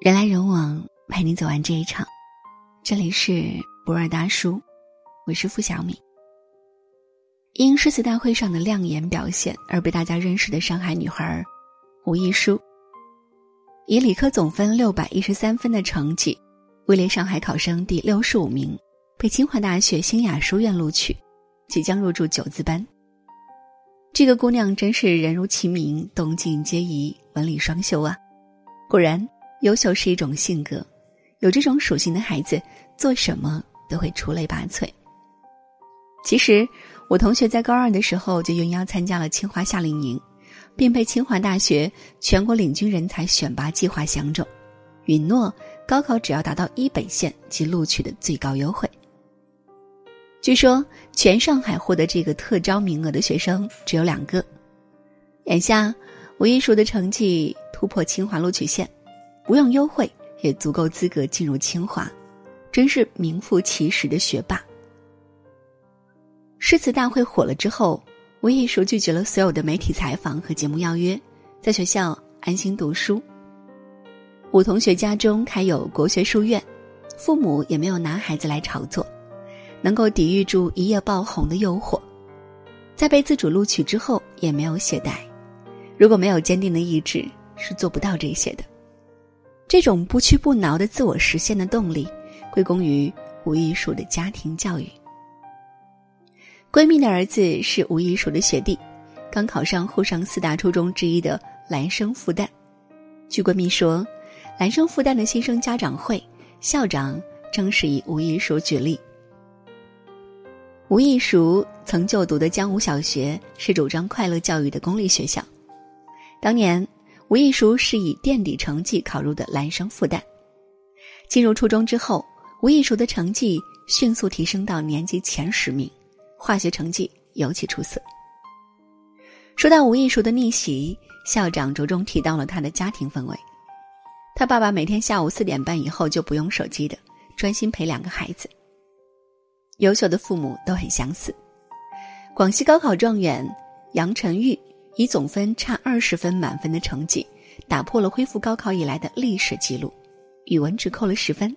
人来人往，陪你走完这一场。这里是博尔大叔，我是付小米。因诗词大会上的亮眼表现而被大家认识的上海女孩吴亦舒，以理科总分六百一十三分的成绩，位列上海考生第六十五名，被清华大学新雅书院录取，即将入驻九字班。这个姑娘真是人如其名，动静皆宜，文理双修啊！果然。优秀是一种性格，有这种属性的孩子，做什么都会出类拔萃。其实，我同学在高二的时候就应邀参加了清华夏令营，并被清华大学全国领军人才选拔计划相中，允诺高考只要达到一本线即录取的最高优惠。据说，全上海获得这个特招名额的学生只有两个。眼下，吴亦舒的成绩突破清华录取线。不用优惠也足够资格进入清华，真是名副其实的学霸。诗词大会火了之后，吴亦舒拒绝了所有的媒体采访和节目邀约，在学校安心读书。吴同学家中开有国学书院，父母也没有拿孩子来炒作，能够抵御住一夜爆红的诱惑，在被自主录取之后也没有懈怠。如果没有坚定的意志，是做不到这些的。这种不屈不挠的自我实现的动力，归功于吴亦舒的家庭教育。闺蜜的儿子是吴亦舒的学弟，刚考上沪上四大初中之一的兰生复旦。据闺蜜说，兰生复旦的新生家长会校长正是以吴亦舒举例。吴亦舒曾就读的江武小学是主张快乐教育的公立学校，当年。吴亦舒是以垫底成绩考入的兰生复旦，进入初中之后，吴亦舒的成绩迅速提升到年级前十名，化学成绩尤其出色。说到吴亦舒的逆袭，校长着重提到了他的家庭氛围。他爸爸每天下午四点半以后就不用手机的，专心陪两个孩子。优秀的父母都很相似。广西高考状元杨晨玉。以总分差二十分满分的成绩，打破了恢复高考以来的历史记录，语文只扣了十分，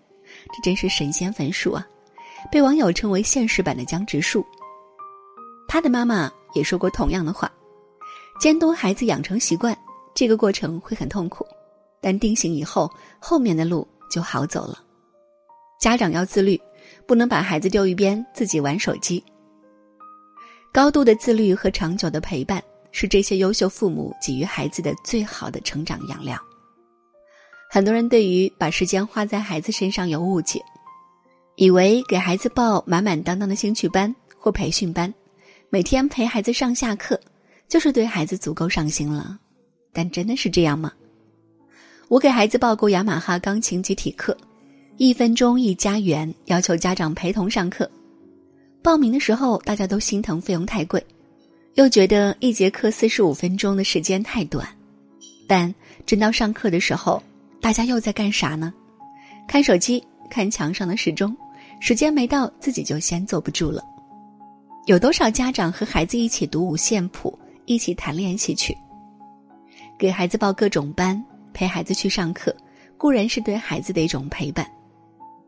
这真是神仙分数啊！被网友称为现实版的江直树。他的妈妈也说过同样的话：监督孩子养成习惯，这个过程会很痛苦，但定型以后，后面的路就好走了。家长要自律，不能把孩子丢一边，自己玩手机。高度的自律和长久的陪伴。是这些优秀父母给予孩子的最好的成长养料。很多人对于把时间花在孩子身上有误解，以为给孩子报满满当当的兴趣班或培训班，每天陪孩子上下课，就是对孩子足够上心了。但真的是这样吗？我给孩子报过雅马哈钢琴集体课，一分钟一加元，要求家长陪同上课。报名的时候，大家都心疼费用太贵。又觉得一节课四十五分钟的时间太短，但真到上课的时候，大家又在干啥呢？看手机，看墙上的时钟，时间没到，自己就先坐不住了。有多少家长和孩子一起读五线谱，一起弹练习曲，给孩子报各种班，陪孩子去上课，固然是对孩子的一种陪伴，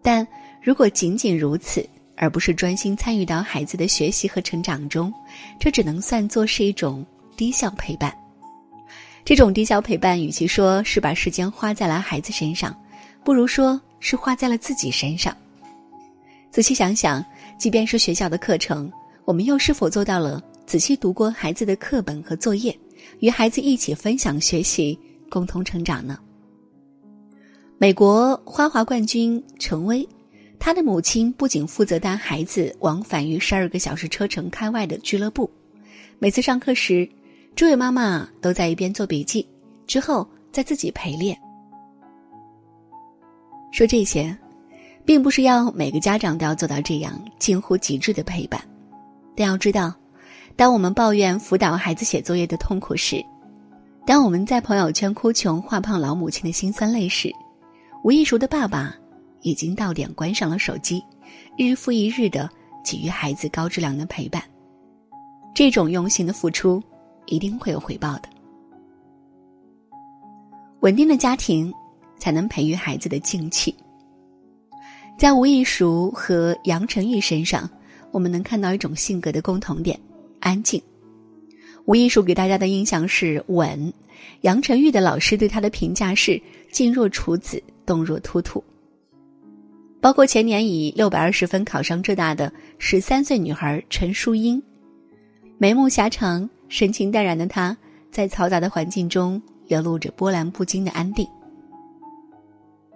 但如果仅仅如此。而不是专心参与到孩子的学习和成长中，这只能算作是一种低效陪伴。这种低效陪伴，与其说是把时间花在了孩子身上，不如说是花在了自己身上。仔细想想，即便是学校的课程，我们又是否做到了仔细读过孩子的课本和作业，与孩子一起分享学习，共同成长呢？美国花滑冠军陈薇。他的母亲不仅负责带孩子往返于十二个小时车程开外的俱乐部，每次上课时，这位妈妈都在一边做笔记，之后再自己陪练。说这些，并不是要每个家长都要做到这样近乎极致的陪伴，但要知道，当我们抱怨辅导孩子写作业的痛苦时，当我们在朋友圈哭穷画胖老母亲的辛酸泪时，吴亦舒的爸爸。已经到点，关上了手机，日复一日的给予孩子高质量的陪伴，这种用心的付出，一定会有回报的。稳定的家庭，才能培育孩子的静气。在吴亦熟和杨晨玉身上，我们能看到一种性格的共同点：安静。吴亦熟给大家的印象是稳，杨晨玉的老师对他的评价是静若处子，动若脱兔。包括前年以六百二十分考上浙大的十三岁女孩陈淑英，眉目狭长、神情淡然的她，在嘈杂的环境中流露着波澜不惊的安定。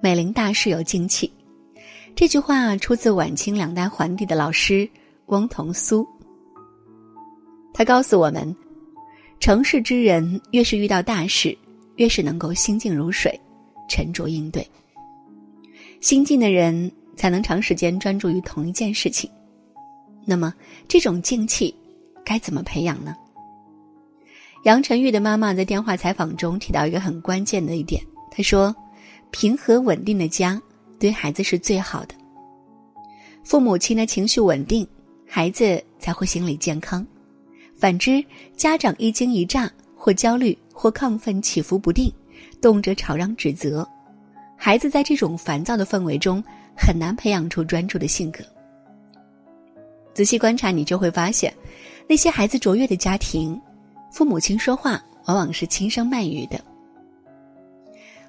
美龄大事有静气，这句话出自晚清两代皇帝的老师翁同苏。他告诉我们，成事之人越是遇到大事，越是能够心静如水，沉着应对。心静的人。才能长时间专注于同一件事情。那么，这种静气该怎么培养呢？杨晨玉的妈妈在电话采访中提到一个很关键的一点，她说：“平和稳定的家对孩子是最好的。父母亲的情绪稳定，孩子才会心理健康。反之，家长一惊一乍，或焦虑，或亢奋，起伏不定，动辄吵嚷指责，孩子在这种烦躁的氛围中。”很难培养出专注的性格。仔细观察，你就会发现，那些孩子卓越的家庭，父母亲说话往往是轻声慢语的。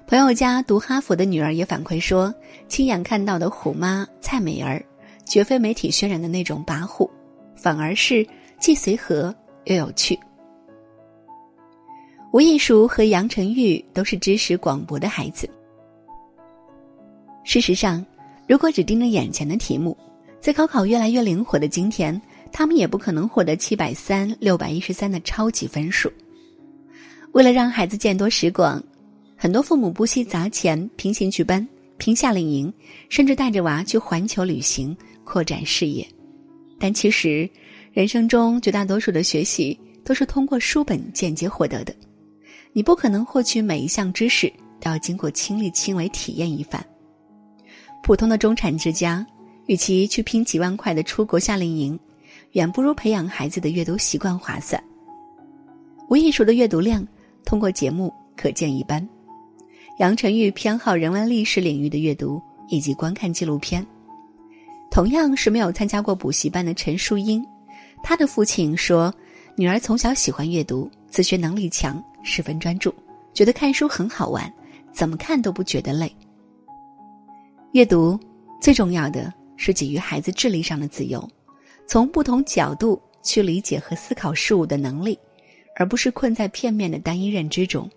朋友家读哈佛的女儿也反馈说，亲眼看到的虎妈蔡美儿，绝非媒体渲染的那种跋扈，反而是既随和又有趣。吴亦熟和杨晨玉都是知识广博的孩子。事实上。如果只盯着眼前的题目，在高考越来越灵活的今天，他们也不可能获得七百三、六百一十三的超级分数。为了让孩子见多识广，很多父母不惜砸钱平行去班、拼夏令营，甚至带着娃去环球旅行，扩展视野。但其实，人生中绝大多数的学习都是通过书本间接获得的，你不可能获取每一项知识都要经过亲力亲为体验一番。普通的中产之家，与其去拼几万块的出国夏令营，远不如培养孩子的阅读习惯划算。吴亦熟的阅读量，通过节目可见一斑。杨晨玉偏好人文历史领域的阅读以及观看纪录片。同样是没有参加过补习班的陈淑英，她的父亲说，女儿从小喜欢阅读，自学能力强，十分专注，觉得看书很好玩，怎么看都不觉得累。阅读最重要的是给予孩子智力上的自由，从不同角度去理解和思考事物的能力，而不是困在片面的单一认知中。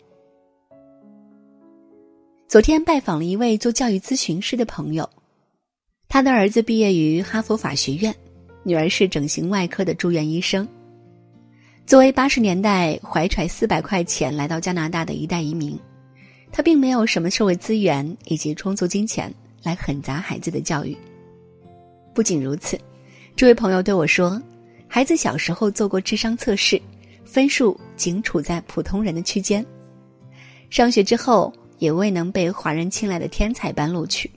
昨天拜访了一位做教育咨询师的朋友，他的儿子毕业于哈佛法学院，女儿是整形外科的住院医生。作为八十年代怀揣四百块钱来到加拿大的一代移民，他并没有什么社会资源以及充足金钱。来狠砸孩子的教育。不仅如此，这位朋友对我说，孩子小时候做过智商测试，分数仅处在普通人的区间，上学之后也未能被华人青睐的天才班录取，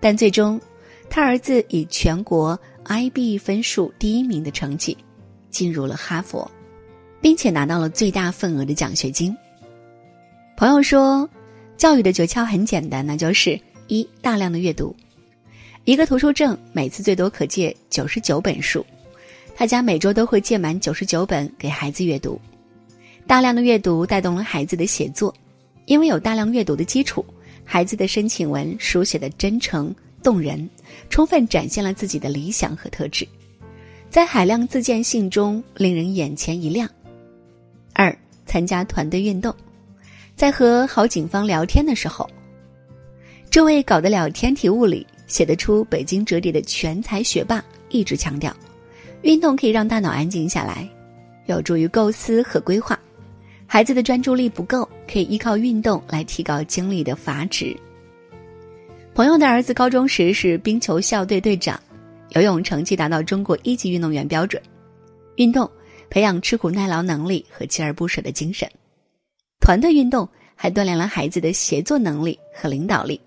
但最终，他儿子以全国 IB 分数第一名的成绩，进入了哈佛，并且拿到了最大份额的奖学金。朋友说，教育的诀窍很简单，那就是。一大量的阅读，一个图书证每次最多可借九十九本书，他家每周都会借满九十九本给孩子阅读。大量的阅读带动了孩子的写作，因为有大量阅读的基础，孩子的申请文书写的真诚动人，充分展现了自己的理想和特质，在海量自荐信中令人眼前一亮。二参加团队运动，在和郝景芳聊天的时候。这位搞得了天体物理、写得出北京折叠的全才学霸一直强调，运动可以让大脑安静下来，有助于构思和规划。孩子的专注力不够，可以依靠运动来提高精力的阀值。朋友的儿子高中时是冰球校队队长，游泳成绩达到中国一级运动员标准。运动培养吃苦耐劳能力和锲而不舍的精神，团队运动还锻炼了孩子的协作能力和领导力。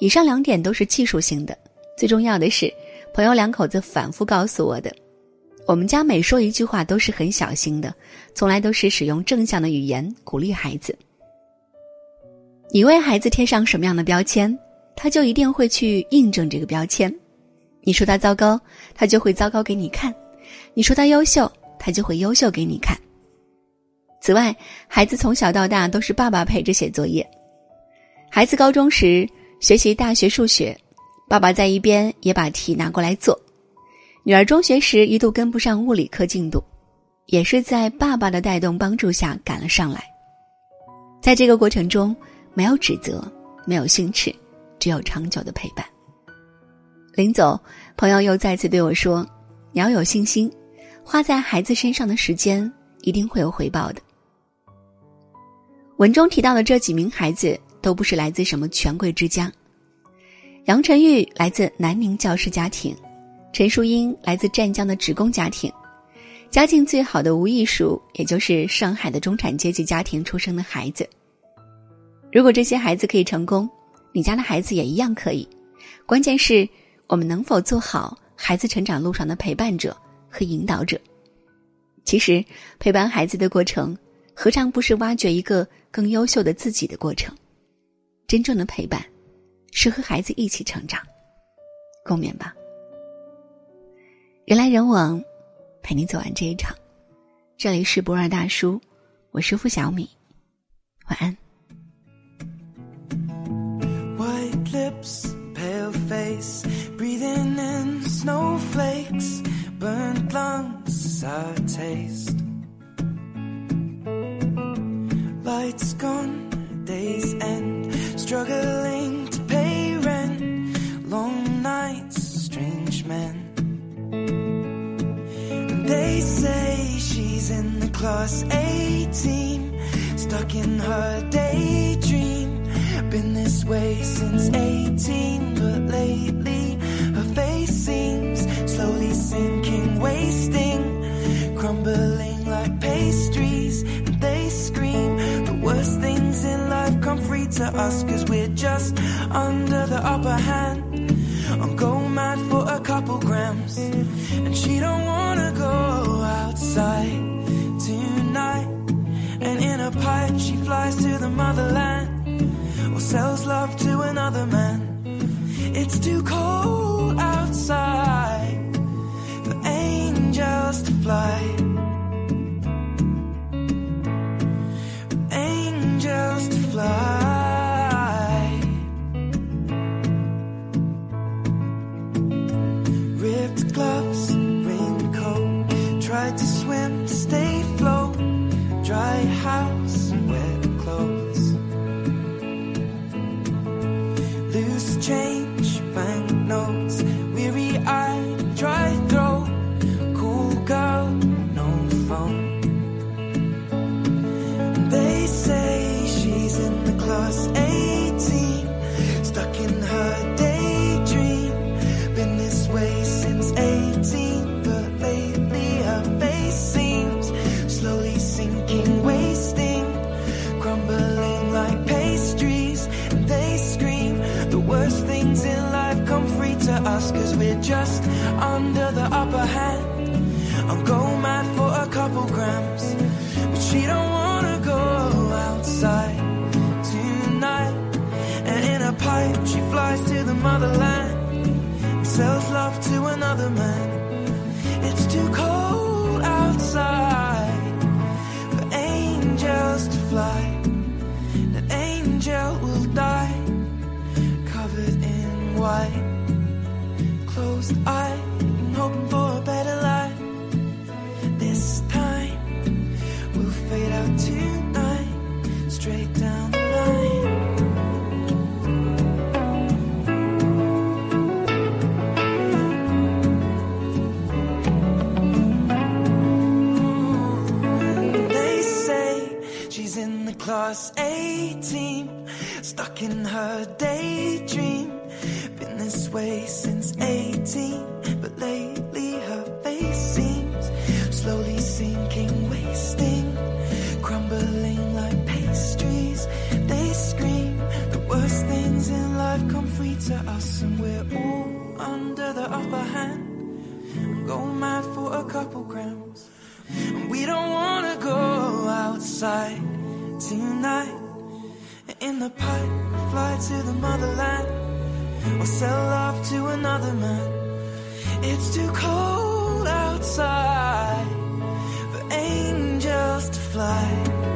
以上两点都是技术性的，最重要的是，朋友两口子反复告诉我的，我们家每说一句话都是很小心的，从来都是使用正向的语言鼓励孩子。你为孩子贴上什么样的标签，他就一定会去印证这个标签。你说他糟糕，他就会糟糕给你看；你说他优秀，他就会优秀给你看。此外，孩子从小到大都是爸爸陪着写作业。孩子高中时学习大学数学，爸爸在一边也把题拿过来做。女儿中学时一度跟不上物理课进度，也是在爸爸的带动帮助下赶了上来。在这个过程中，没有指责，没有训斥，只有长久的陪伴。临走，朋友又再次对我说：“你要有信心，花在孩子身上的时间一定会有回报的。”文中提到的这几名孩子都不是来自什么权贵之家，杨晨玉来自南宁教师家庭，陈淑英来自湛江的职工家庭。家境最好的吴艺术，也就是上海的中产阶级家庭出生的孩子。如果这些孩子可以成功，你家的孩子也一样可以。关键是，我们能否做好孩子成长路上的陪伴者和引导者？其实，陪伴孩子的过程，何尝不是挖掘一个更优秀的自己的过程？真正的陪伴，是和孩子一起成长。共勉吧。人来人往。陪你走完这一场，这里是博尔大叔，我是付小米，晚安。struggling to pay rent, long nights, strange men. And they say she's in the class 18, stuck in her daydream. Been this way since 18, but lately. To us, cause we're just under the upper hand. I'm going mad for a couple grams, and she don't wanna go outside tonight. And in a pipe, she flies to the motherland or sells love to another man. It's too cold outside for angels to fly. us. Another man. It's too cold outside for angels to fly. An angel will die covered in white, closed eye, hoping for a better life. This time we'll fade out tonight, straight down to us, and we're all under the upper hand. Go mad for a couple grams, and we don't wanna go outside tonight. In the pipe, fly to the motherland, or sell off to another man. It's too cold outside for angels to fly.